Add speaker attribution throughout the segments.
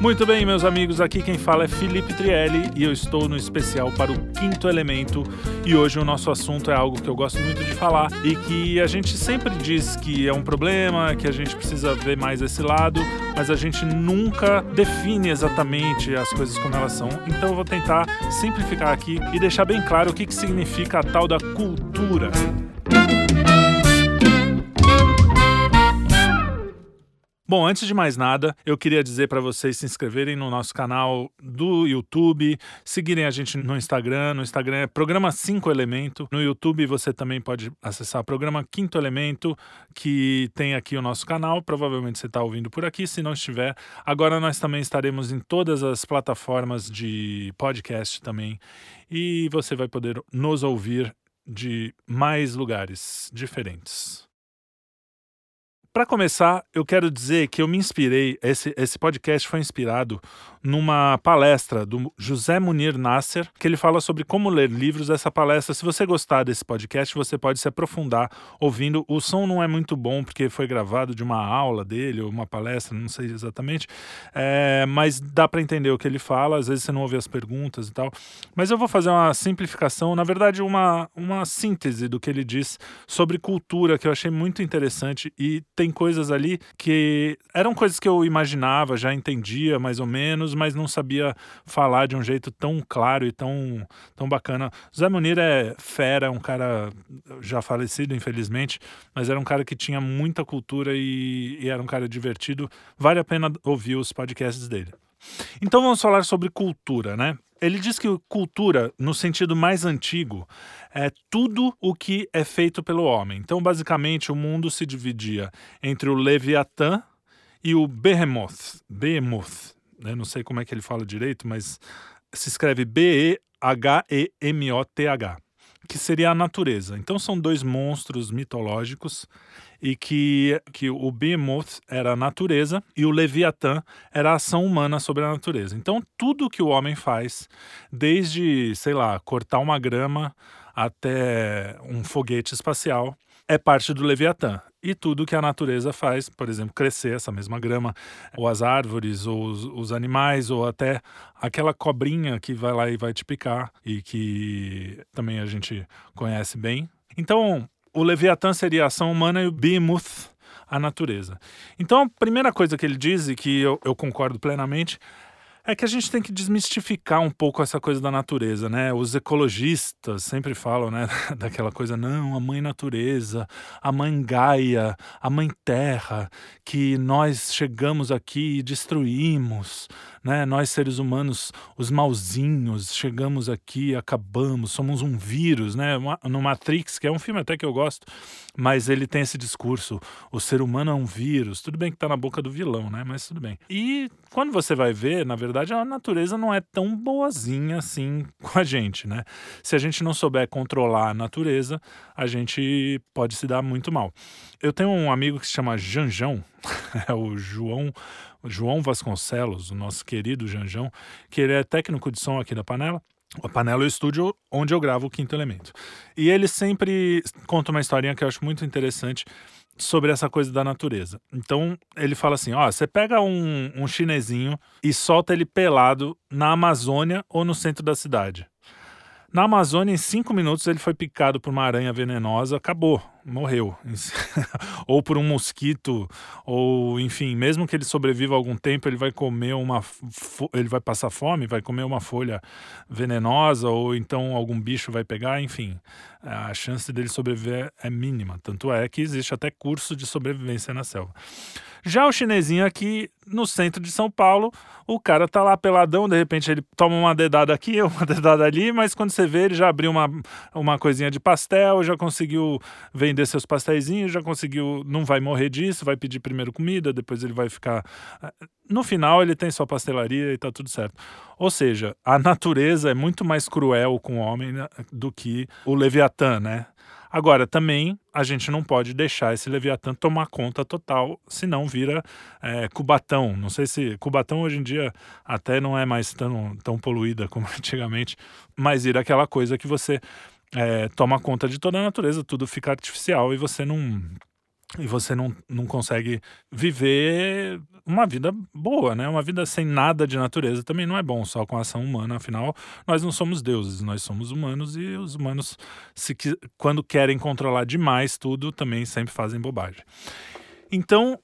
Speaker 1: Muito bem, meus amigos, aqui quem fala é Felipe Trielli e eu estou no especial para o Quinto Elemento. E hoje o nosso assunto é algo que eu gosto muito de falar e que a gente sempre diz que é um problema, que a gente precisa ver mais esse lado, mas a gente nunca define exatamente as coisas como elas são. Então eu vou tentar simplificar aqui e deixar bem claro o que, que significa a tal da cultura. Bom, antes de mais nada, eu queria dizer para vocês se inscreverem no nosso canal do YouTube, seguirem a gente no Instagram. No Instagram é Programa 5 Elemento. No YouTube você também pode acessar o Programa Quinto Elemento, que tem aqui o nosso canal. Provavelmente você está ouvindo por aqui. Se não estiver, agora nós também estaremos em todas as plataformas de podcast também. E você vai poder nos ouvir de mais lugares diferentes. Para começar, eu quero dizer que eu me inspirei, esse, esse podcast foi inspirado numa palestra do José Munir Nasser, que ele fala sobre como ler livros. Essa palestra, se você gostar desse podcast, você pode se aprofundar ouvindo. O som não é muito bom porque foi gravado de uma aula dele ou uma palestra, não sei exatamente, é, mas dá para entender o que ele fala. Às vezes você não ouve as perguntas e tal. Mas eu vou fazer uma simplificação, na verdade, uma, uma síntese do que ele diz sobre cultura, que eu achei muito interessante e tem tem coisas ali que eram coisas que eu imaginava, já entendia mais ou menos, mas não sabia falar de um jeito tão claro e tão, tão bacana. Zé Munir é fera, é um cara já falecido, infelizmente, mas era um cara que tinha muita cultura e, e era um cara divertido. Vale a pena ouvir os podcasts dele. Então vamos falar sobre cultura, né? Ele diz que cultura, no sentido mais antigo, é tudo o que é feito pelo homem. Então, basicamente, o mundo se dividia entre o Leviatã e o Behemoth. Behemoth. Né? Não sei como é que ele fala direito, mas se escreve B-E-H-E-M-O-T-H, que seria a natureza. Então, são dois monstros mitológicos e que, que o Behemoth era a natureza e o Leviatã era a ação humana sobre a natureza. Então, tudo que o homem faz, desde, sei lá, cortar uma grama até um foguete espacial, é parte do Leviatã. E tudo que a natureza faz, por exemplo, crescer essa mesma grama, ou as árvores, ou os, os, animais, ou até aquela cobrinha que vai lá e vai te picar, e que também a gente conhece bem. Então, o Leviatã seria a ação humana e o Behemoth a natureza. Então, a primeira coisa que ele diz, e que eu, eu concordo plenamente, é que a gente tem que desmistificar um pouco essa coisa da natureza, né? Os ecologistas sempre falam, né, daquela coisa, não, a mãe natureza, a mãe Gaia, a mãe terra, que nós chegamos aqui e destruímos, né? Nós seres humanos, os mauzinhos, chegamos aqui, acabamos, somos um vírus, né? No Matrix, que é um filme até que eu gosto, mas ele tem esse discurso, o ser humano é um vírus. Tudo bem que está na boca do vilão, né? Mas tudo bem. E quando você vai ver, na verdade, a natureza não é tão boazinha assim com a gente, né? Se a gente não souber controlar a natureza, a gente pode se dar muito mal. Eu tenho um amigo que se chama Janjão, é o João João Vasconcelos, o nosso querido Janjão, que ele é técnico de som aqui da Panela. A Panela é o estúdio onde eu gravo o Quinto Elemento. E ele sempre conta uma historinha que eu acho muito interessante sobre essa coisa da natureza. Então, ele fala assim: ó, você pega um, um chinesinho e solta ele pelado na Amazônia ou no centro da cidade. Na Amazônia, em cinco minutos, ele foi picado por uma aranha venenosa, acabou morreu. ou por um mosquito, ou enfim, mesmo que ele sobreviva algum tempo, ele vai comer uma. ele vai passar fome, vai comer uma folha venenosa, ou então algum bicho vai pegar, enfim. A chance dele sobreviver é mínima. Tanto é que existe até curso de sobrevivência na selva. Já o chinesinho aqui no centro de São Paulo, o cara tá lá peladão, de repente ele toma uma dedada aqui, uma dedada ali, mas quando você vê, ele já abriu uma, uma coisinha de pastel, já conseguiu vender seus pastéisinhos, já conseguiu, não vai morrer disso, vai pedir primeiro comida, depois ele vai ficar. Eh, no final, ele tem sua pastelaria e tá tudo certo. Ou seja, a natureza é muito mais cruel com o homem né, do que o Leviatã, né? Agora, também a gente não pode deixar esse Leviatã tomar conta total, senão vira é, Cubatão. Não sei se. Cubatão hoje em dia até não é mais tão, tão poluída como antigamente, mas vira aquela coisa que você é, toma conta de toda a natureza, tudo fica artificial e você não e você não, não consegue viver uma vida boa, né? Uma vida sem nada de natureza também não é bom, só com ação humana. Afinal, nós não somos deuses, nós somos humanos e os humanos, se, quando querem controlar demais tudo, também sempre fazem bobagem. Então,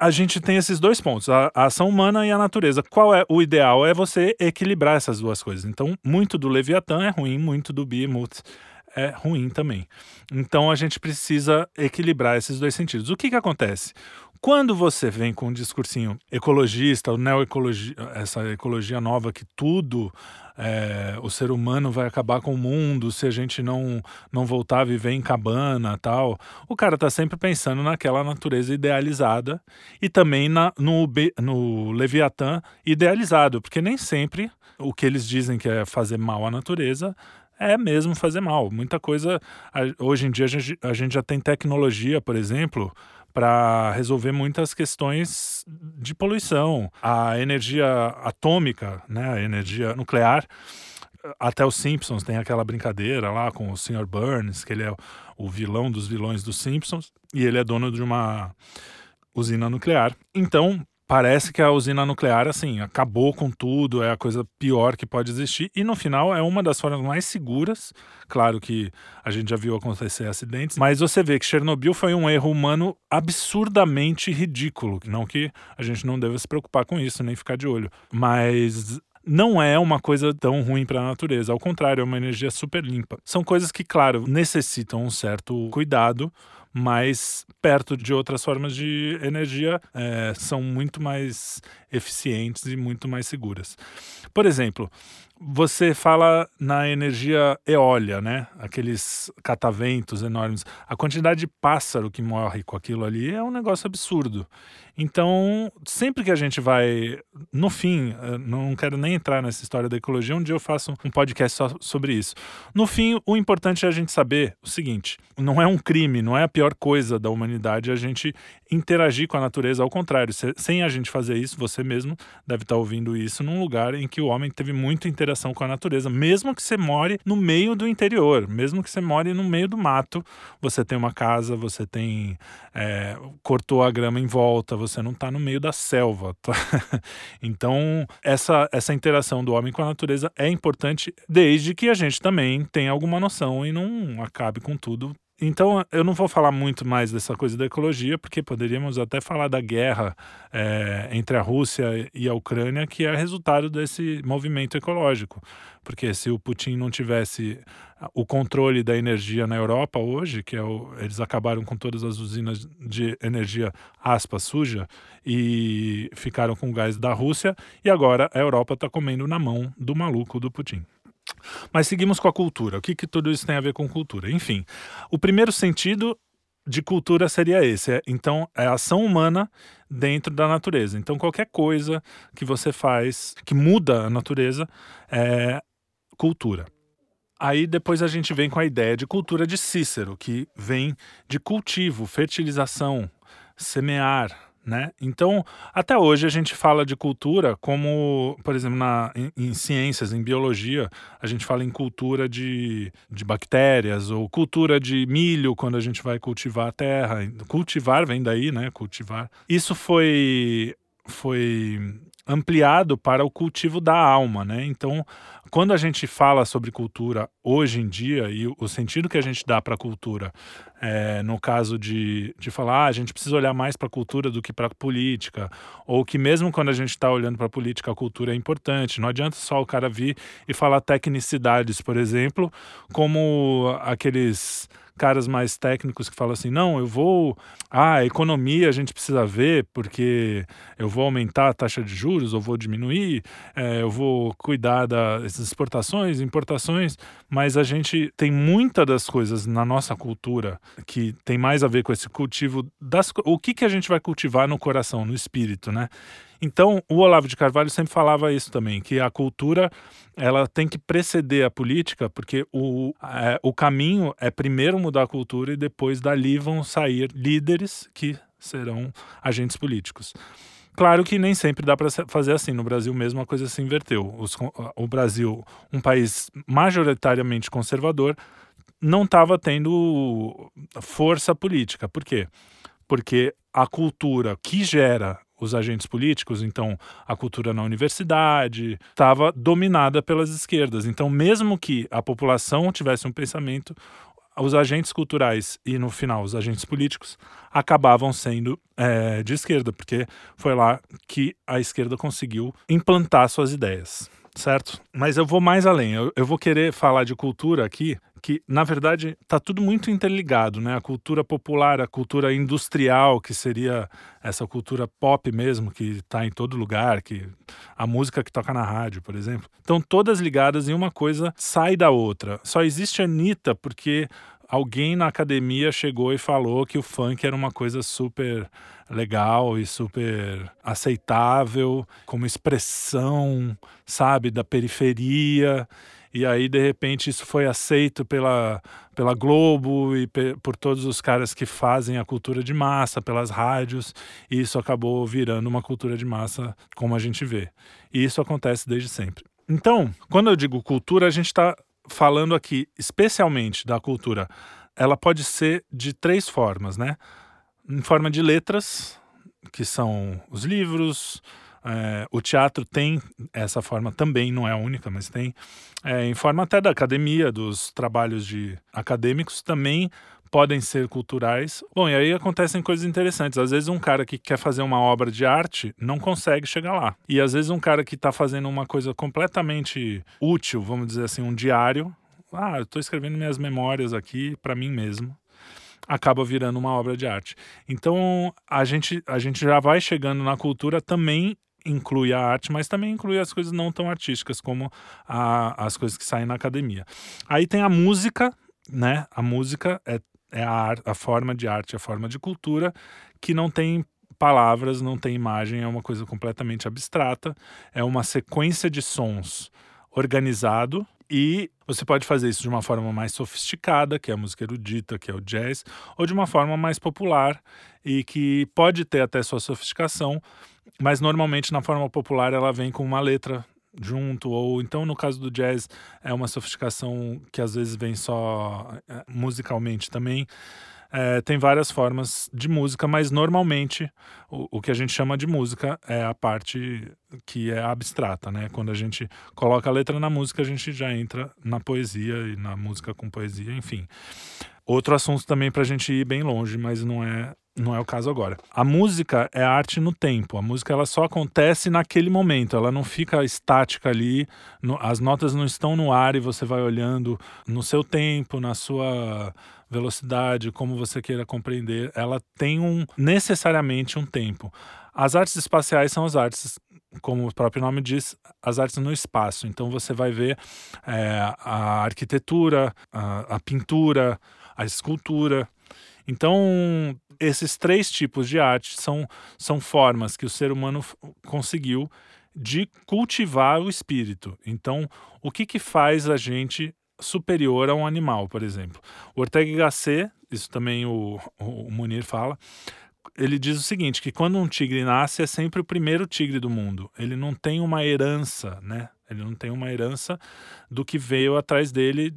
Speaker 1: a gente tem esses dois pontos, a, a, ação humana e a natureza. Qual é o ideal? É você equilibrar essas duas coisas. Então, muito do Leviatã é ruim, muito do Behemoth é ruim também. Então, a gente precisa equilibrar esses dois sentidos. O que, que acontece? Quando você vem com um discursinho ecologista, neoecologia, essa ecologia nova que tudo é, o ser humano vai acabar com o mundo se a gente não não voltar a viver em cabana tal. O cara tá sempre pensando naquela natureza idealizada e também na, no, no Leviatã idealizado, porque nem sempre o que eles dizem que é fazer mal à natureza é mesmo fazer mal. Muita coisa. Hoje em dia a gente, já tem tecnologia, por exemplo, para resolver muitas questões de poluição. A energia atômica, né, a energia nuclear, até os Simpsons tem aquela brincadeira lá com o Sr. Burns, que ele é o vilão dos vilões dos Simpsons, e ele é dono de uma usina nuclear. Então, parece que a usina nuclear, assim, acabou com tudo, é a coisa pior que pode existir. E no final é uma das formas mais seguras. Claro que a gente já viu acontecer acidentes, mas você vê que Chernobyl foi um erro humano absurdamente ridículo. Não que a gente não deva se preocupar com isso, nem ficar de olho. Mas não é uma coisa tão ruim para a natureza. Ao contrário, é uma energia super limpa. São coisas que, claro, necessitam um certo cuidado mas perto de outras formas de energia é, são muito mais eficientes e muito mais seguras. Por exemplo, você fala na energia eólica, né? Aqueles cataventos enormes. A quantidade de pássaro que morre com aquilo ali é um negócio absurdo. Então, sempre que a gente vai, no fim, eh, não quero nem entrar nessa história da ecologia, um dia eu faço um podcast só sobre isso. No fim, o importante é a gente saber o seguinte: não é um crime, não é a pior coisa da humanidade a gente interagir com a natureza, ao contrário, sem a gente fazer isso, você mesmo deve estar ouvindo isso num lugar em que o homem teve muita interação com a natureza, mesmo que você more no meio do interior, mesmo que você more no meio do mato, você tem uma casa, você tem é, cortou a grama em volta, você não está no meio da selva. Tá? então, essa, essa interação do homem com a natureza é importante desde que a gente também tenha alguma noção e não acabe com tudo então, eu não vou falar muito mais dessa coisa da ecologia, porque poderíamos até falar da guerra é, entre a Rússia e a Ucrânia, que é resultado desse movimento ecológico. Porque se o Putin não tivesse o controle da energia na Europa hoje, que é o, eles acabaram com todas as usinas de energia suja e ficaram com o gás da Rússia, e agora a Europa está comendo na mão do maluco do Putin. Mas seguimos com a cultura. O que, que tudo isso tem a ver com cultura? Enfim, o primeiro sentido de cultura seria esse. É, então, é a ação humana dentro da natureza. Então, qualquer coisa que você faz que muda a natureza é cultura. Aí depois a gente vem com a ideia de cultura de Cícero, que vem de cultivo, fertilização, semear, né? Então, até hoje a gente fala de cultura como, por exemplo, na, em, em, ciências, em biologia, a gente fala em cultura de, de bactérias ou cultura de milho quando a gente vai cultivar a terra. Cultivar vem daí, né? Cultivar. Isso foi foi ampliado para o cultivo da alma, né? Então, quando a gente fala sobre cultura hoje em dia e o sentido que a gente dá para a cultura, é, no caso de, de falar, ah, a gente precisa olhar mais para a cultura do que para a política, ou que mesmo quando a gente está olhando para a política, a cultura é importante. Não adianta só o cara vir e falar tecnicidades, por exemplo, como aqueles caras mais técnicos que falam assim: não, eu vou. Ah, a economia a gente precisa ver, porque eu vou aumentar a taxa de juros, ou vou diminuir, é, eu vou cuidar exportações, importações, mas a gente tem muitas das coisas na nossa cultura que tem mais a ver com esse cultivo das. O que, que a gente vai cultivar no coração, no espírito, né? Então, o Olavo de Carvalho sempre falava isso também, que a cultura ela tem que preceder a política, porque o, é, o caminho é primeiro mudar a cultura e depois dali vão sair líderes que serão agentes políticos. Claro que nem sempre dá para fazer assim. No Brasil mesmo a coisa se inverteu. Os, o Brasil, um país majoritariamente conservador, não estava tendo força política. Por quê? Porque a cultura que gera os agentes políticos, então a cultura na universidade, estava dominada pelas esquerdas. Então, mesmo que a população tivesse um pensamento, os agentes culturais e, no final, os agentes políticos acabavam sendo é, de esquerda, porque foi lá que a esquerda conseguiu implantar suas ideias certo? Mas eu vou mais além. Eu, eu, vou querer falar de cultura aqui, que na verdade está tudo muito interligado, né? A cultura popular, a cultura industrial, que seria essa cultura pop mesmo, que está em todo lugar, que a música que toca na rádio, por exemplo. Estão todas ligadas e uma coisa sai da outra. Só existe a Anitta porque alguém na academia chegou e falou que o funk era uma coisa super legal e super aceitável, como expressão, sabe, da periferia. E aí, de repente, isso foi aceito pela, pela Globo e pe por todos os caras que fazem a cultura de massa, pelas rádios, e isso acabou virando uma cultura de massa como a gente vê. E isso acontece desde sempre. Então, quando eu digo cultura, a gente está falando aqui especialmente da cultura, ela pode ser de três formas, né? Em forma de letras, que são os livros, é, o teatro tem essa forma também, não é a única, mas tem. É, em forma até da academia, dos trabalhos de acadêmicos, também podem ser culturais. Bom, e aí acontecem coisas interessantes. Às vezes um cara que quer fazer uma obra de arte não consegue chegar lá. E às vezes um cara que está fazendo uma coisa completamente útil, vamos dizer assim, um diário. Ah, eu estou escrevendo minhas memórias aqui para mim mesmo acaba virando uma obra de arte. Então a gente, a gente já vai chegando na cultura também inclui a arte, mas também inclui as coisas não tão artísticas como a, as coisas que saem na academia. Aí tem a música, né? A música é é a, a forma de arte, a forma de cultura que não tem palavras, não tem imagem, é uma coisa completamente abstrata, é uma sequência de sons organizado e você pode fazer isso de uma forma mais sofisticada, que é a música erudita, que é o jazz, ou de uma forma mais popular e que pode ter até sua sofisticação, mas normalmente na forma popular ela vem com uma letra junto, ou então no caso do jazz é uma sofisticação que às vezes vem só é, musicalmente também. É, tem várias formas de música, mas normalmente o, o, que a gente chama de música é a parte que é abstrata, né? Quando a gente coloca a letra na música, a gente já entra na poesia e na música com poesia, enfim. Outro assunto também para a gente ir bem longe, mas não é não é o caso agora. A música é arte no tempo. A música ela só acontece naquele momento. Ela não fica estática ali. No, as notas não estão no ar e você vai olhando no seu tempo, na sua velocidade, como você queira compreender. Ela tem um necessariamente um tempo. As artes espaciais são as artes como o próprio nome diz, as artes no espaço. Então você vai ver é, a arquitetura, a, a pintura, a escultura. Então, esses três tipos de arte são, são formas que o ser humano conseguiu de cultivar o espírito. Então, o que, que faz a gente superior a um animal, por exemplo? O Ortega Gasset, isso também o, o Munir fala, ele diz o seguinte, que quando um tigre nasce é sempre o primeiro tigre do mundo. Ele não tem uma herança, né? Ele não tem uma herança do que veio atrás dele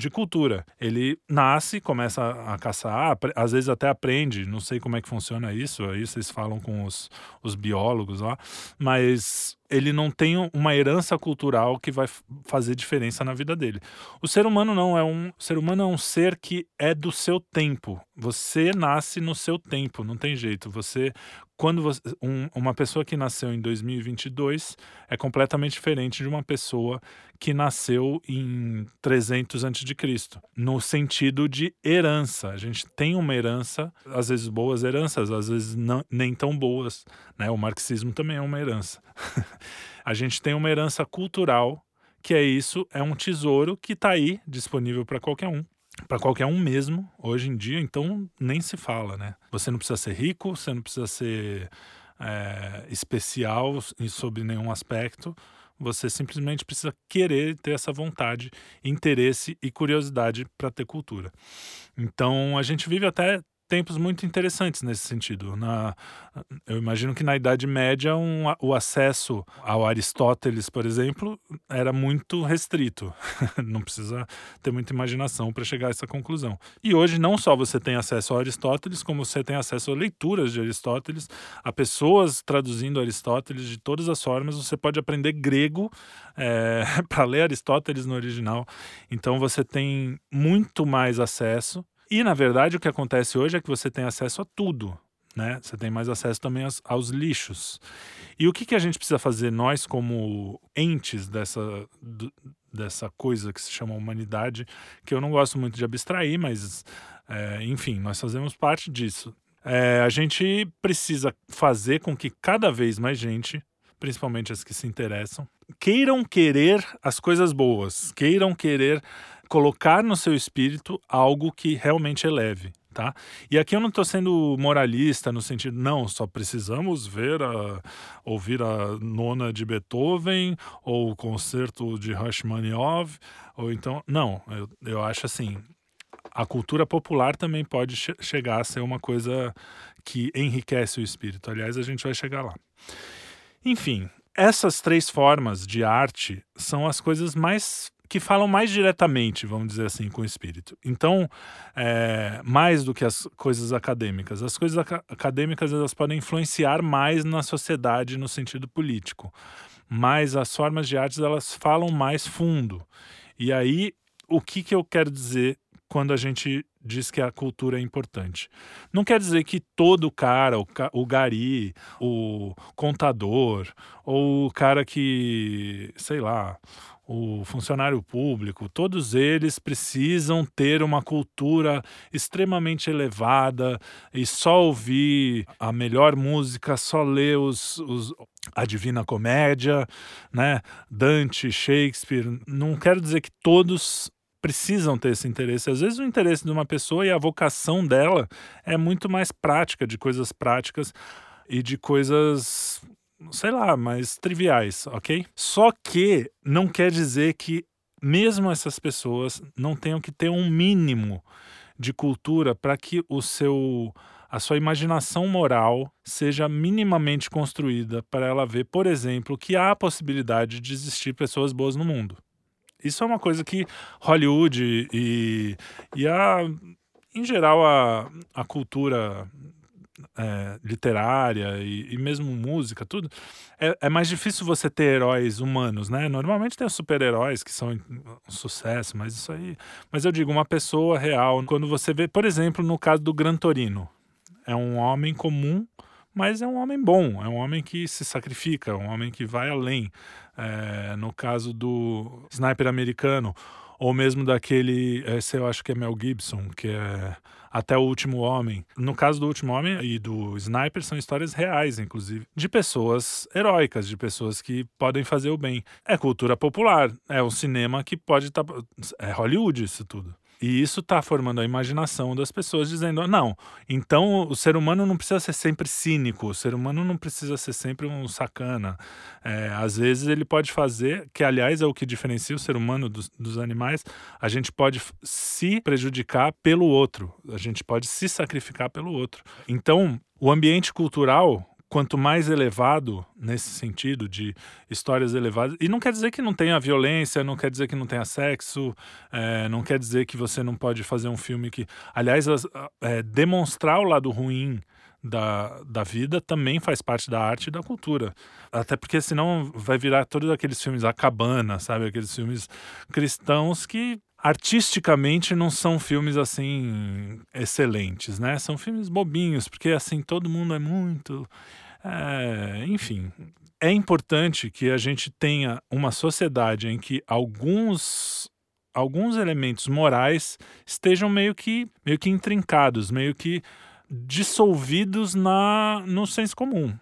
Speaker 1: de cultura. Ele nasce, começa a caçar, às vezes até aprende, não sei como é que funciona isso, aí vocês falam com os, os biólogos lá, mas ele não tem uma herança cultural que vai fazer diferença na vida dele. O ser humano não é um, ser humano é um ser que é do seu tempo. Você nasce no seu tempo, não tem jeito. Você quando você, um, uma pessoa que nasceu em 2022 é completamente diferente de uma pessoa que nasceu em 300 a.C., no sentido de herança. A gente tem uma herança, às vezes boas heranças, às vezes não, nem tão boas. Né? O marxismo também é uma herança. a gente tem uma herança cultural, que é isso, é um tesouro que está aí, disponível para qualquer um para qualquer um mesmo hoje em dia, então nem se fala, né? Você não precisa ser rico, você não precisa ser é, especial sobre nenhum aspecto, você simplesmente precisa querer ter essa vontade, interesse e curiosidade para ter cultura. Então a gente vive até tempos muito interessantes nesse sentido. Na, eu imagino que na Idade Média um, o acesso ao Aristóteles, por exemplo, era muito restrito. não precisa ter muita imaginação para chegar a essa conclusão. E hoje não só você tem acesso ao Aristóteles, como você tem acesso a leituras de Aristóteles, a pessoas traduzindo Aristóteles de todas as formas. Você pode aprender grego é, para ler Aristóteles no original. Então você tem muito mais acesso e, na verdade, o que acontece hoje é que você tem acesso a tudo. Né? Você tem mais acesso também aos, aos lixos. E o que, que a gente precisa fazer, nós, como entes dessa, dessa coisa que se chama humanidade, que eu não gosto muito de abstrair, mas, é, enfim, nós fazemos parte disso. É, a gente precisa fazer com que cada vez mais gente, principalmente as que se interessam, queiram querer as coisas boas, queiram querer colocar no seu espírito algo que realmente eleve. Tá? E aqui eu não estou sendo moralista no sentido, não, só precisamos ver a, ouvir a nona de Beethoven ou o concerto de Rachmaninoff, ou então, não, eu, eu acho assim, a cultura popular também pode che chegar a ser uma coisa que enriquece o espírito. Aliás, a gente vai chegar lá. Enfim, essas três formas de arte são as coisas mais que falam mais diretamente, vamos dizer assim, com o espírito. Então, é, mais do que as coisas acadêmicas. As coisas ac acadêmicas elas podem influenciar mais na sociedade no sentido político, mas as formas de artes elas falam mais fundo. E aí, o que, que eu quero dizer quando a gente diz que a cultura é importante. Não quer dizer que todo cara, o, o gari, o contador, ou o cara que, sei lá, o funcionário público, todos eles precisam ter uma cultura extremamente elevada e só ouvir a melhor música, só ler os, os, a Divina Comédia, né? Dante, Shakespeare. Não quero dizer que todos precisam ter esse interesse. Às vezes o interesse de uma pessoa e a vocação dela é muito mais prática, de coisas práticas e de coisas sei lá, mais triviais, ok? Só que não quer dizer que mesmo essas pessoas não tenham que ter um mínimo de cultura para que o seu a sua imaginação moral seja minimamente construída para ela ver, por exemplo, que há a possibilidade de existir pessoas boas no mundo. Isso é uma coisa que Hollywood e, e a, em geral a, a cultura é, literária e, e, mesmo música, tudo, é, é, mais difícil você ter heróis humanos, né? Normalmente tem super-heróis que são um sucesso, mas isso aí. Mas eu digo, uma pessoa real, quando você vê, por exemplo, no caso do Gran Torino, é um homem comum, mas é um homem bom, é um homem que se sacrifica, um homem que vai além. É, no caso do sniper americano, ou mesmo daquele, esse eu acho que é Mel Gibson, que é até o Último Homem. No caso do Último Homem e do Sniper, são histórias reais, inclusive, de pessoas heróicas, de pessoas que podem fazer o bem. É cultura popular, é um cinema que pode estar. Tá, é Hollywood isso tudo. E isso está formando a imaginação das pessoas, dizendo: não, então o ser humano não precisa ser sempre cínico, o ser humano não precisa ser sempre um sacana. É, às vezes ele pode fazer, que aliás é o que diferencia o ser humano dos, dos animais, a gente pode se prejudicar pelo outro, a gente pode se sacrificar pelo outro. Então, o ambiente cultural quanto mais elevado nesse sentido de histórias elevadas e não quer dizer que não tenha violência não quer dizer que não tenha sexo é, não quer dizer que você não pode fazer um filme que aliás é, demonstrar o lado ruim da, da vida também faz parte da arte e da cultura. Até porque senão vai virar todos aqueles filmes a cabana sabe? Aqueles filmes cristãos que artisticamente não são filmes assim excelentes, né? São filmes bobinhos, porque assim todo mundo é muito, é, enfim. É importante que a gente tenha uma sociedade em que alguns alguns elementos morais estejam meio que meio que intrincados, meio que dissolvidos na no senso comum.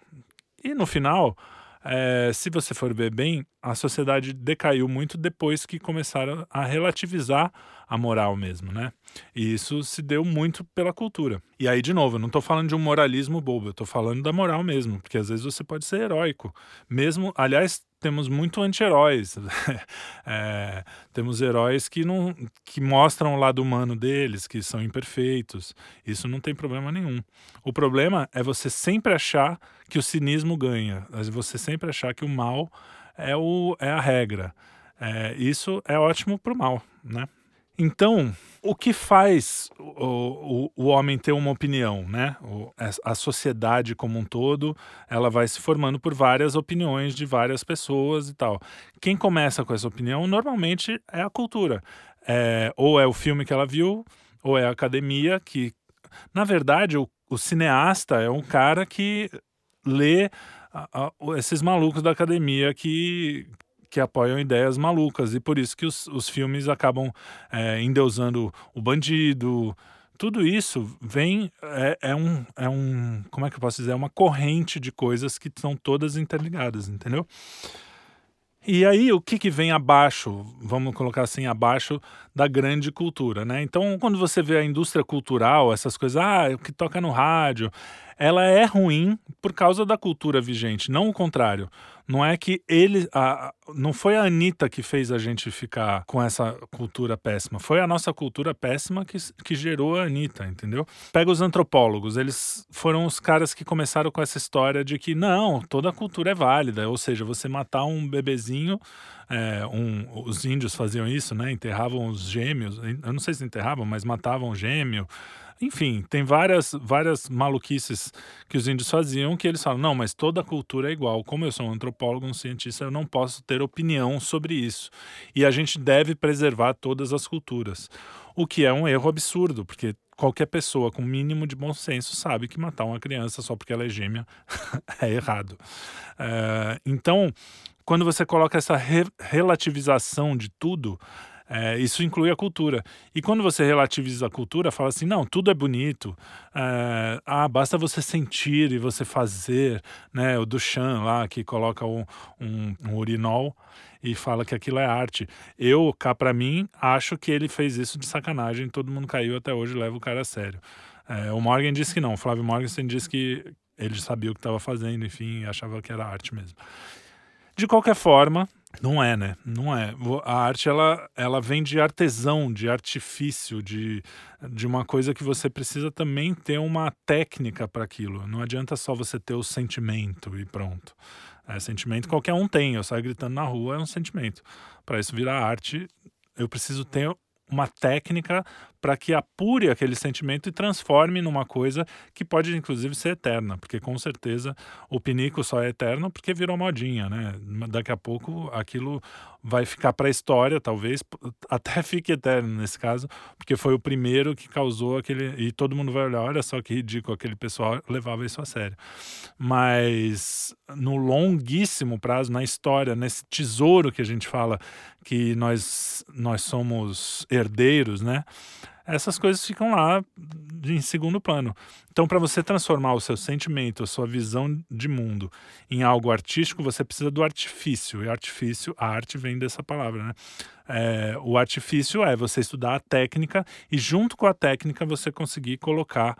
Speaker 1: E no final, é, se você for ver bem, a sociedade decaiu muito depois que começaram a relativizar a moral mesmo, né? E isso se deu muito pela cultura. E aí, de novo, eu não estou falando de um moralismo bobo, eu estou falando da moral mesmo, porque às vezes você pode ser heróico. Mesmo, aliás, temos muito anti-heróis. é, temos heróis que não que mostram o lado humano deles, que são imperfeitos. Isso não tem problema nenhum. O problema é você sempre achar que o cinismo ganha, você sempre achar que o mal é, o, é a regra. É, isso é ótimo para o mal, né? Então, o que faz o, o, o, homem ter uma opinião, né? O, a sociedade como um todo, ela vai se formando por várias opiniões de várias pessoas e tal. Quem começa com essa opinião, normalmente, é a cultura. É, ou é o filme que ela viu, ou é a academia que... Na verdade, o, o cineasta é um cara que lê a, a, esses malucos da academia que que apoiam ideias malucas e por isso que os, os filmes acabam é, endeusando o bandido. Tudo isso vem é, é, um é um como é que eu posso dizer é uma corrente de coisas que são todas interligadas, entendeu? E aí, o que, que vem abaixo, vamos colocar assim, abaixo da grande cultura, né? Então, quando você vê a indústria cultural, essas coisas, ah, o que toca no rádio, ela é ruim por causa da cultura vigente, não o contrário. Não é que ele. A, não foi a Anitta que fez a gente ficar com essa cultura péssima. Foi a nossa cultura péssima que, que gerou a Anitta, entendeu? Pega os antropólogos, eles foram os caras que começaram com essa história de que não, toda cultura é válida. Ou seja, você matar um bebezinho. É, um, os índios faziam isso, né? Enterravam os gêmeos. Eu não sei se enterravam, mas matavam o gêmeo. Enfim, tem várias, várias maluquices que os índios faziam que eles falam: não, mas toda cultura é igual. Como eu sou um antropólogo, um cientista, eu não posso ter opinião sobre isso. E a gente deve preservar todas as culturas. O que é um erro absurdo, porque qualquer pessoa com mínimo de bom senso sabe que matar uma criança só porque ela é gêmea é errado. É, então, quando você coloca essa re relativização de tudo, é, isso inclui a cultura. E quando você relativiza a cultura, fala assim: não, tudo é bonito. É, ah, basta você sentir e você fazer. Né? O Duchamp lá, que coloca um, um, um urinol e fala que aquilo é arte. Eu, cá para mim, acho que ele fez isso de sacanagem. Todo mundo caiu até hoje, leva o cara a sério. É, o Morgan disse que não. O Flávio Morgan disse que ele sabia o que estava fazendo, enfim, achava que era arte mesmo. De qualquer forma, não é, né? Não é. A arte ela, ela vem de artesão, de artifício, de, de uma coisa que você precisa também ter uma técnica para aquilo. Não adianta só você ter o sentimento e pronto. É, sentimento qualquer um tem. Eu saio gritando na rua é um sentimento. Para isso virar arte, eu preciso ter uma técnica para que apure aquele sentimento e transforme numa coisa que pode inclusive ser eterna, porque com certeza o pinico só é eterno porque virou modinha, né? Daqui a pouco aquilo vai ficar para a história, talvez até fique eterno nesse caso, porque foi o primeiro que causou aquele e todo mundo vai olhar, olha só que ridículo aquele pessoal levava isso a sério. Mas no longuíssimo prazo, na história, nesse tesouro que a gente fala que nós nós somos herdeiros, né? Essas coisas ficam lá em segundo plano. Então, para você transformar o seu sentimento, a sua visão de mundo em algo artístico, você precisa do artifício. E artifício, a arte vem dessa palavra, né? É, o artifício é você estudar a técnica e, junto com a técnica, você conseguir colocar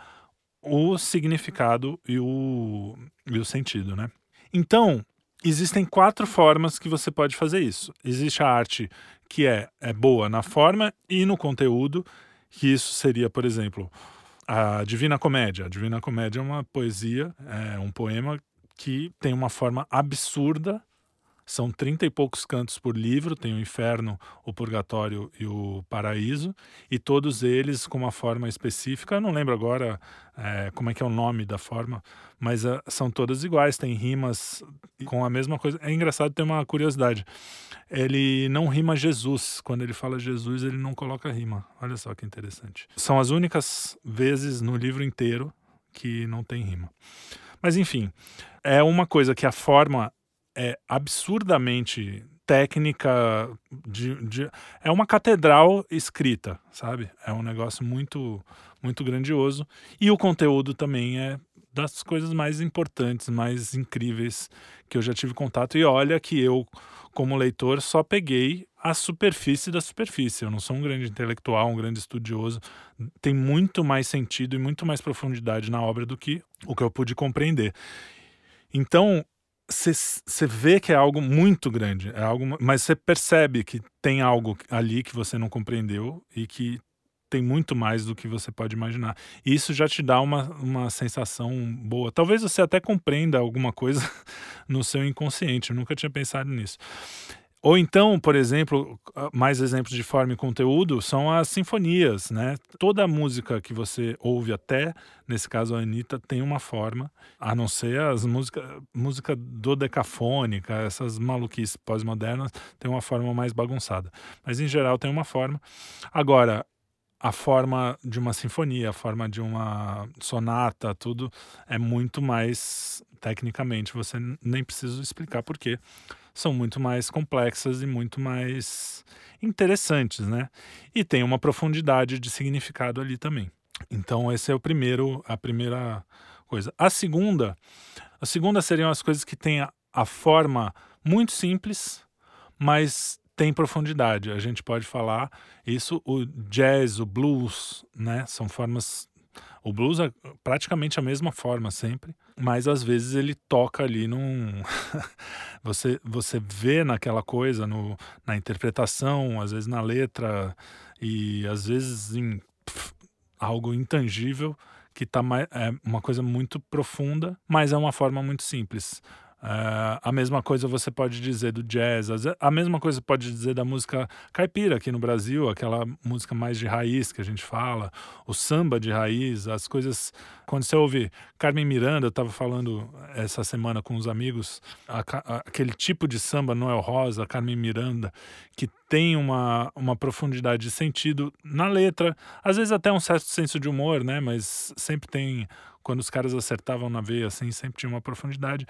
Speaker 1: o significado e o, e o sentido, né? Então, existem quatro formas que você pode fazer isso. Existe a arte que é, é boa na forma e no conteúdo, que isso seria, por exemplo, a Divina Comédia. A Divina Comédia é uma poesia, é um poema que tem uma forma absurda. São trinta e poucos cantos por livro, tem o inferno, o purgatório e o paraíso, e todos eles com uma forma específica. Eu não lembro agora é, como é que é o nome da forma, mas uh, são todas iguais, tem rimas com a mesma coisa. É engraçado ter uma curiosidade ele não rima Jesus. Quando ele fala Jesus, ele não coloca rima. Olha só que interessante. São as únicas vezes no livro inteiro que não tem rima. Mas enfim, é uma coisa que a forma é absurdamente técnica de, de, é uma catedral escrita, sabe? É um negócio muito muito grandioso e o conteúdo também é das coisas mais importantes, mais incríveis que eu já tive contato. E olha que eu, como leitor, só peguei a superfície da superfície. Eu não sou um grande intelectual, um grande estudioso. Tem muito mais sentido e muito mais profundidade na obra do que o que eu pude compreender. Então, você vê que é algo muito grande, é algo, mas você percebe que tem algo ali que você não compreendeu e que tem muito mais do que você pode imaginar. E isso já te dá uma, uma sensação boa. Talvez você até compreenda alguma coisa no seu inconsciente. Eu nunca tinha pensado nisso. Ou então, por exemplo, mais exemplos de forma e conteúdo são as sinfonias, né? Toda música que você ouve até, nesse caso a Anitta, tem uma forma, a não ser as músicas música dodecafônica, essas maluquices pós-modernas, tem uma forma mais bagunçada. Mas em geral tem uma forma. Agora, a forma de uma sinfonia, a forma de uma sonata, tudo é muito mais tecnicamente, você nem precisa explicar porque são muito mais complexas e muito mais interessantes, né? E tem uma profundidade de significado ali também. Então esse é o primeiro, a primeira coisa. A segunda, a segunda seriam as coisas que têm a, a forma muito simples, mas tem profundidade. A gente pode falar isso, o jazz, o blues, né? São formas. O blues é praticamente a mesma forma sempre, mas às vezes ele toca ali num. você, você vê naquela coisa, no, na interpretação, às vezes na letra, e às vezes em pff, algo intangível que tá é uma coisa muito profunda, mas é uma forma muito simples. Uh, a mesma coisa você pode dizer do jazz, a mesma coisa pode dizer da música caipira aqui no Brasil, aquela música mais de raiz que a gente fala, o samba de raiz, as coisas. Quando você ouve Carmen Miranda, eu estava falando essa semana com os amigos, a, a, aquele tipo de samba Noel Rosa, Carmen Miranda, que tem uma, uma profundidade de sentido na letra, às vezes até um certo senso de humor, né? Mas sempre tem quando os caras acertavam na veia, assim, sempre tinha uma profundidade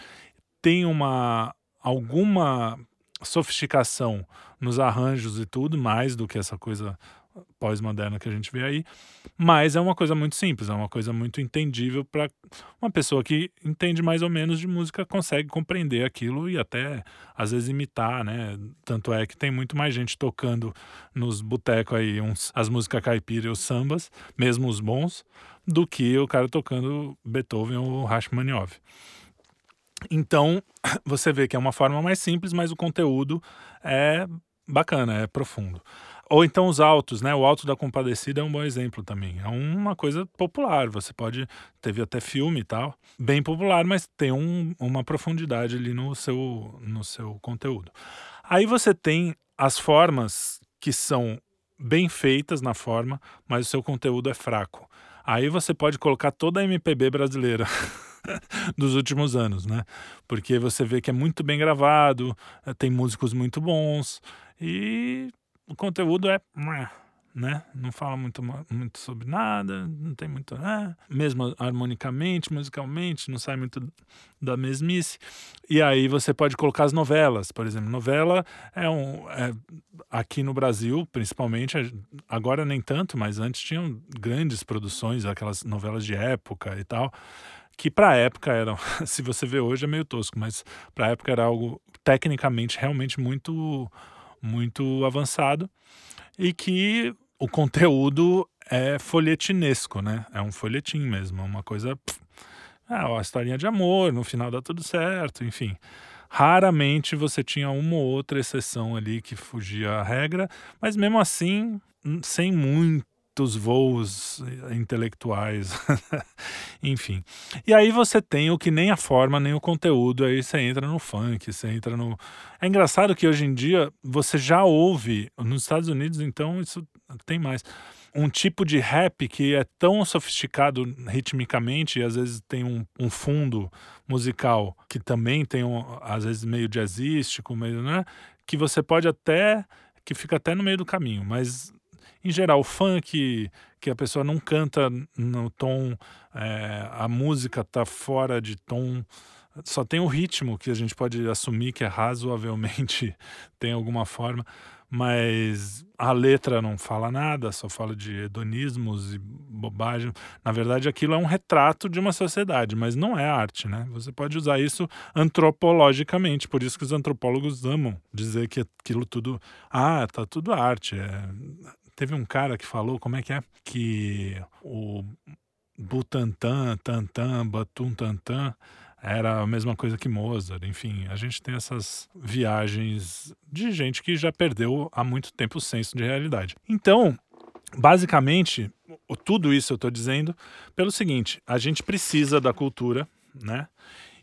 Speaker 1: tem uma alguma sofisticação nos arranjos e tudo, mais do que essa coisa pós-moderna que a gente vê aí, mas é uma coisa muito simples, é uma coisa muito entendível para uma pessoa que entende mais ou menos de música, consegue compreender aquilo e até às vezes imitar, né? Tanto é que tem muito mais gente tocando nos botecos aí uns, as músicas caipira e os sambas, mesmo os bons, do que o cara tocando Beethoven ou Rachmaninoff. Então, você vê que é uma forma mais simples, mas o conteúdo é bacana, é profundo. Ou então os altos, né? O Alto da Compadecida é um bom exemplo também. É uma coisa popular, você pode. Teve até filme e tal. Bem popular, mas tem um, uma profundidade ali no seu, no seu conteúdo. Aí você tem as formas que são bem feitas na forma, mas o seu conteúdo é fraco. Aí você pode colocar toda a MPB brasileira. dos últimos anos, né? Porque você vê que é muito bem gravado, eh, tem músicos muito bons e o conteúdo é né? Não fala muito, muito sobre nada, não tem muito. É, mesmo harmonicamente, musicalmente, não sai muito da mesmice. E aí você pode colocar as novelas, por exemplo. Novela é um. É, aqui no Brasil, principalmente, agora nem tanto, mas antes tinham grandes produções, aquelas novelas de época e tal que para a época eram, se você vê hoje é meio tosco, mas para a época era algo tecnicamente realmente muito muito avançado e que o conteúdo é folhetinesco, né? É um folhetim mesmo, uma coisa é uma historinha de amor, no final dá tudo certo, enfim. Raramente você tinha uma ou outra exceção ali que fugia à regra, mas mesmo assim, sem muito muitos voos intelectuais, enfim. E aí você tem o que nem a forma, nem o conteúdo, aí você entra no funk, você entra no. É engraçado que hoje em dia você já ouve, nos Estados Unidos, então isso tem mais. Um tipo de rap que é tão sofisticado ritmicamente, e às vezes tem um, um fundo musical que também tem, um, às vezes, meio jazzístico, meio, né? Que você pode até. que fica até no meio do caminho, mas em geral, funk, que a pessoa não canta no tom, é, a música tá fora de tom, só tem o ritmo que a gente pode assumir que é razoavelmente tem alguma forma, mas a letra não fala nada, só fala de hedonismos e bobagem. Na verdade, aquilo é um retrato de uma sociedade, mas não é arte, né? Você pode usar isso antropologicamente, por isso que os antropólogos amam dizer que aquilo tudo, ah, tá tudo arte. É... Teve um cara que falou, como é que é? Que o Butantan, Tantan, Batum Tantan era a mesma coisa que Mozart. Enfim, a gente tem essas viagens de gente que já perdeu há muito tempo o senso de realidade. Então, basicamente, tudo isso eu estou dizendo pelo seguinte: a gente precisa da cultura, né?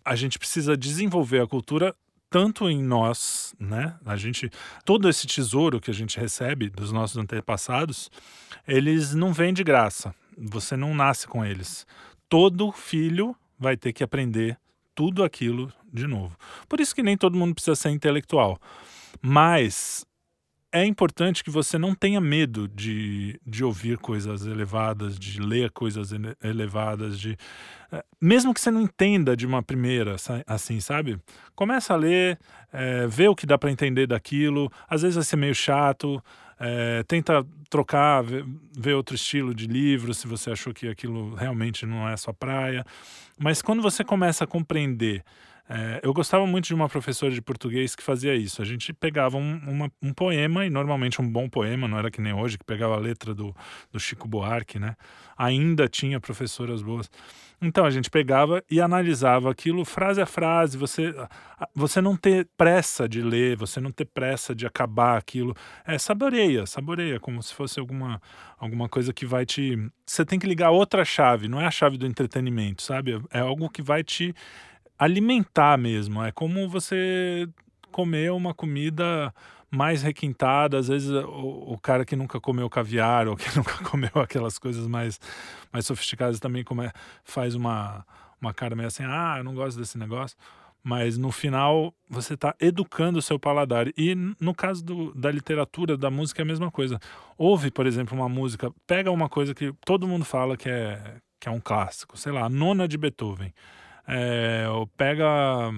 Speaker 1: A gente precisa desenvolver a cultura tanto em nós, né? A gente todo esse tesouro que a gente recebe dos nossos antepassados, eles não vêm de graça. Você não nasce com eles. Todo filho vai ter que aprender tudo aquilo de novo. Por isso que nem todo mundo precisa ser intelectual. Mas é importante que você não tenha medo de, de ouvir coisas elevadas, de ler coisas elevadas, de eh, mesmo que você não entenda de uma primeira, assim, sabe? Começa a ler, é, vê o que dá para entender daquilo. Às vezes vai ser meio chato, é, tenta trocar, ver, ver, outro estilo de livro, se você achou que aquilo realmente não é sua praia. Mas quando você começa a compreender. É, eu gostava muito de uma professora de português que fazia isso. A gente pegava um, uma, um poema, e normalmente um bom poema, não era que nem hoje, que pegava a letra do, do Chico Buarque, né? Ainda tinha professoras boas. Então a gente pegava e analisava aquilo frase a frase, você, você não ter pressa de ler, você não ter pressa de acabar aquilo. É, saboreia, saboreia, como se fosse alguma, alguma coisa que vai te. Você tem que ligar outra chave, não é a chave do entretenimento, sabe? É algo que vai te alimentar mesmo. É como você comer uma comida mais requintada, às vezes o, o, cara que nunca comeu caviar ou que nunca comeu aquelas coisas mais, mais sofisticadas também come, faz uma, uma cara meio assim, ah, eu não gosto desse negócio. Mas no final você está educando o seu paladar. E no caso do, da literatura, da música, é a mesma coisa. Ouve, por exemplo, uma música, pega uma coisa que todo mundo fala que é, que é um clássico, sei lá, a nona de Beethoven. É, pega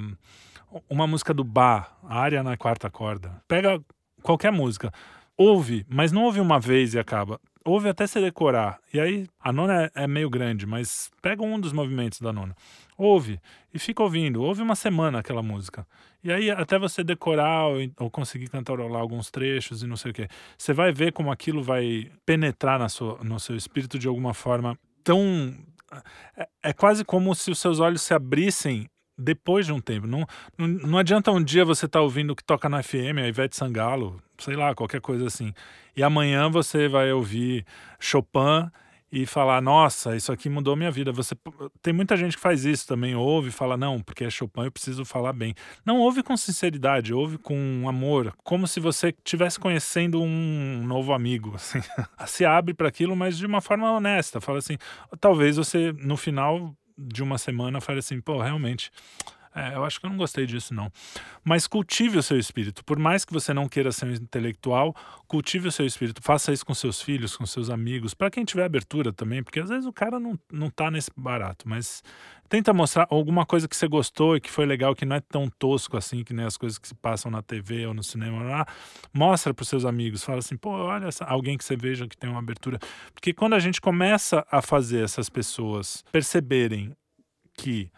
Speaker 1: uma música do Bach, a área na quarta corda. Pega qualquer música, ouve, mas não ouve uma vez e acaba. Ouve até se decorar. E aí, a nona é, é meio grande, mas pega um dos movimentos da nona. Ouve e fica ouvindo. Ouve uma semana aquela música. E aí, até você decorar ou, ou conseguir cantarolar alguns trechos e não sei o quê. Você vai ver como aquilo vai penetrar na sua, no seu espírito de alguma forma tão. É, é quase como se os seus olhos se abrissem depois de um tempo. Não, não, não adianta um dia você estar tá ouvindo o que toca na FM, a Ivete Sangalo, sei lá, qualquer coisa assim. E amanhã você vai ouvir Chopin e falar, nossa, isso aqui mudou minha vida. Você tem muita gente que faz isso também, ouve e fala, não, porque é Chopin, eu preciso falar bem. Não ouve com sinceridade, ouve com amor, como se você estivesse conhecendo um novo amigo. Assim. Se abre para aquilo, mas de uma forma honesta. Fala assim, talvez você no final de uma semana fale assim, pô, realmente, é, eu acho que eu não gostei disso, não. Mas cultive o seu espírito. Por mais que você não queira ser um intelectual, cultive o seu espírito. Faça isso com seus filhos, com seus amigos, para quem tiver abertura também, porque às vezes o cara não, não tá nesse barato, mas tenta mostrar alguma coisa que você gostou e que foi legal, que não é tão tosco assim, que nem as coisas que se passam na TV ou no cinema. Lá. Mostra para os seus amigos, fala assim, pô, olha alguém que você veja que tem uma abertura. Porque quando a gente começa a fazer essas pessoas perceberem que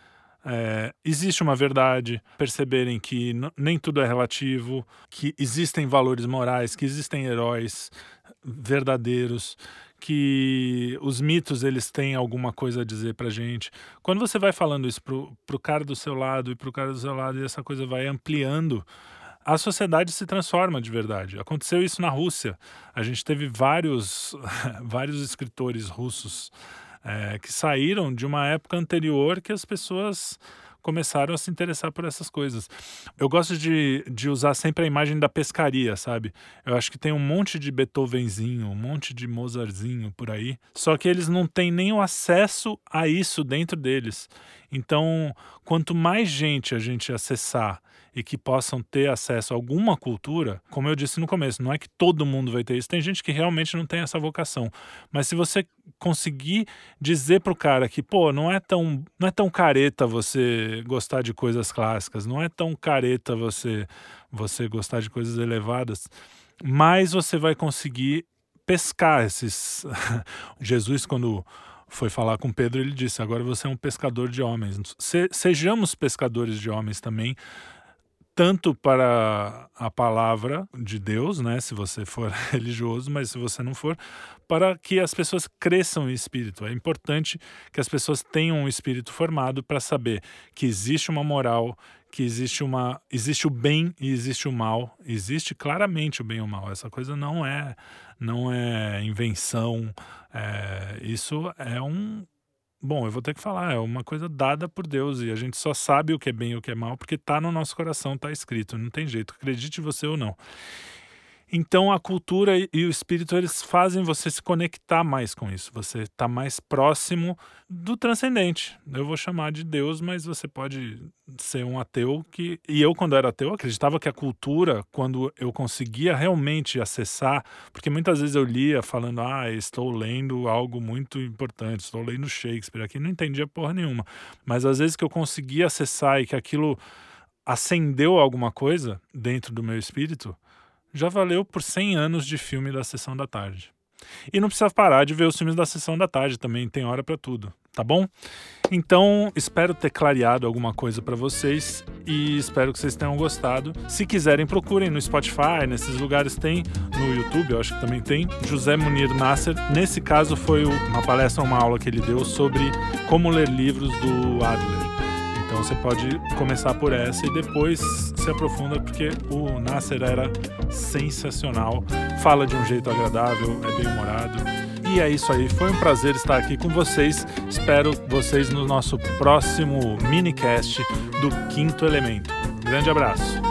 Speaker 1: é, existe uma verdade, perceberem que nem tudo é relativo, que existem valores morais, que existem heróis verdadeiros, que os mitos eles têm alguma coisa a dizer pra gente. Quando você vai falando isso pro, pro cara do seu lado e pro cara do seu lado e essa coisa vai ampliando, a sociedade se transforma de verdade. Aconteceu isso na Rússia. A gente teve vários, vários escritores russos é, que saíram de uma época anterior que as pessoas começaram a se interessar por essas coisas. Eu gosto de, de usar sempre a imagem da pescaria, sabe? Eu acho que tem um monte de Beethovenzinho, um monte de Mozartzinho por aí, só que eles não têm nem o acesso a isso dentro deles. Então, quanto mais gente a gente acessar e que possam ter acesso a alguma cultura, como eu disse no começo, não é que todo mundo vai ter isso, tem gente que realmente não tem essa vocação. Mas se você conseguir dizer pro cara que, pô, não é tão, não é tão careta você gostar de coisas clássicas, não é tão careta você você gostar de coisas elevadas, mais você vai conseguir pescar esses. Jesus, quando foi falar com Pedro, ele disse: Agora você é um pescador de homens. Se, sejamos pescadores de homens também, tanto para a palavra de Deus, né, se você for religioso, mas se você não for, para que as pessoas cresçam em espírito. É importante que as pessoas tenham um espírito formado para saber que existe uma moral, que existe uma existe o bem e existe o mal. Existe claramente o bem e o mal. Essa coisa não é não é invenção. É, isso é um Bom, eu vou ter que falar, é uma coisa dada por Deus e a gente só sabe o que é bem e o que é mal porque está no nosso coração, está escrito, não tem jeito, acredite você ou não. Então a cultura e o espírito eles fazem você se conectar mais com isso. Você está mais próximo do transcendente. Eu vou chamar de Deus, mas você pode ser um ateu que e eu quando era ateu acreditava que a cultura, quando eu conseguia realmente acessar, porque muitas vezes eu lia falando: "Ah, estou lendo algo muito importante, estou lendo Shakespeare aqui", não entendia porra nenhuma. Mas às vezes que eu conseguia acessar e que aquilo acendeu alguma coisa dentro do meu espírito, já valeu por 100 anos de filme da Sessão da Tarde. E não precisa parar de ver os filmes da Sessão da Tarde também, tem hora para tudo, tá bom? Então, espero ter clareado alguma coisa para vocês e espero que vocês tenham gostado. Se quiserem, procurem no Spotify, nesses lugares tem, no YouTube, eu acho que também tem, José Munir Nasser. Nesse caso foi uma palestra, uma aula que ele deu sobre como ler livros do Adler. Você pode começar por essa e depois se aprofunda, porque o Nasser era sensacional, fala de um jeito agradável, é bem humorado. E é isso aí, foi um prazer estar aqui com vocês. Espero vocês no nosso próximo minicast do Quinto Elemento. Grande abraço.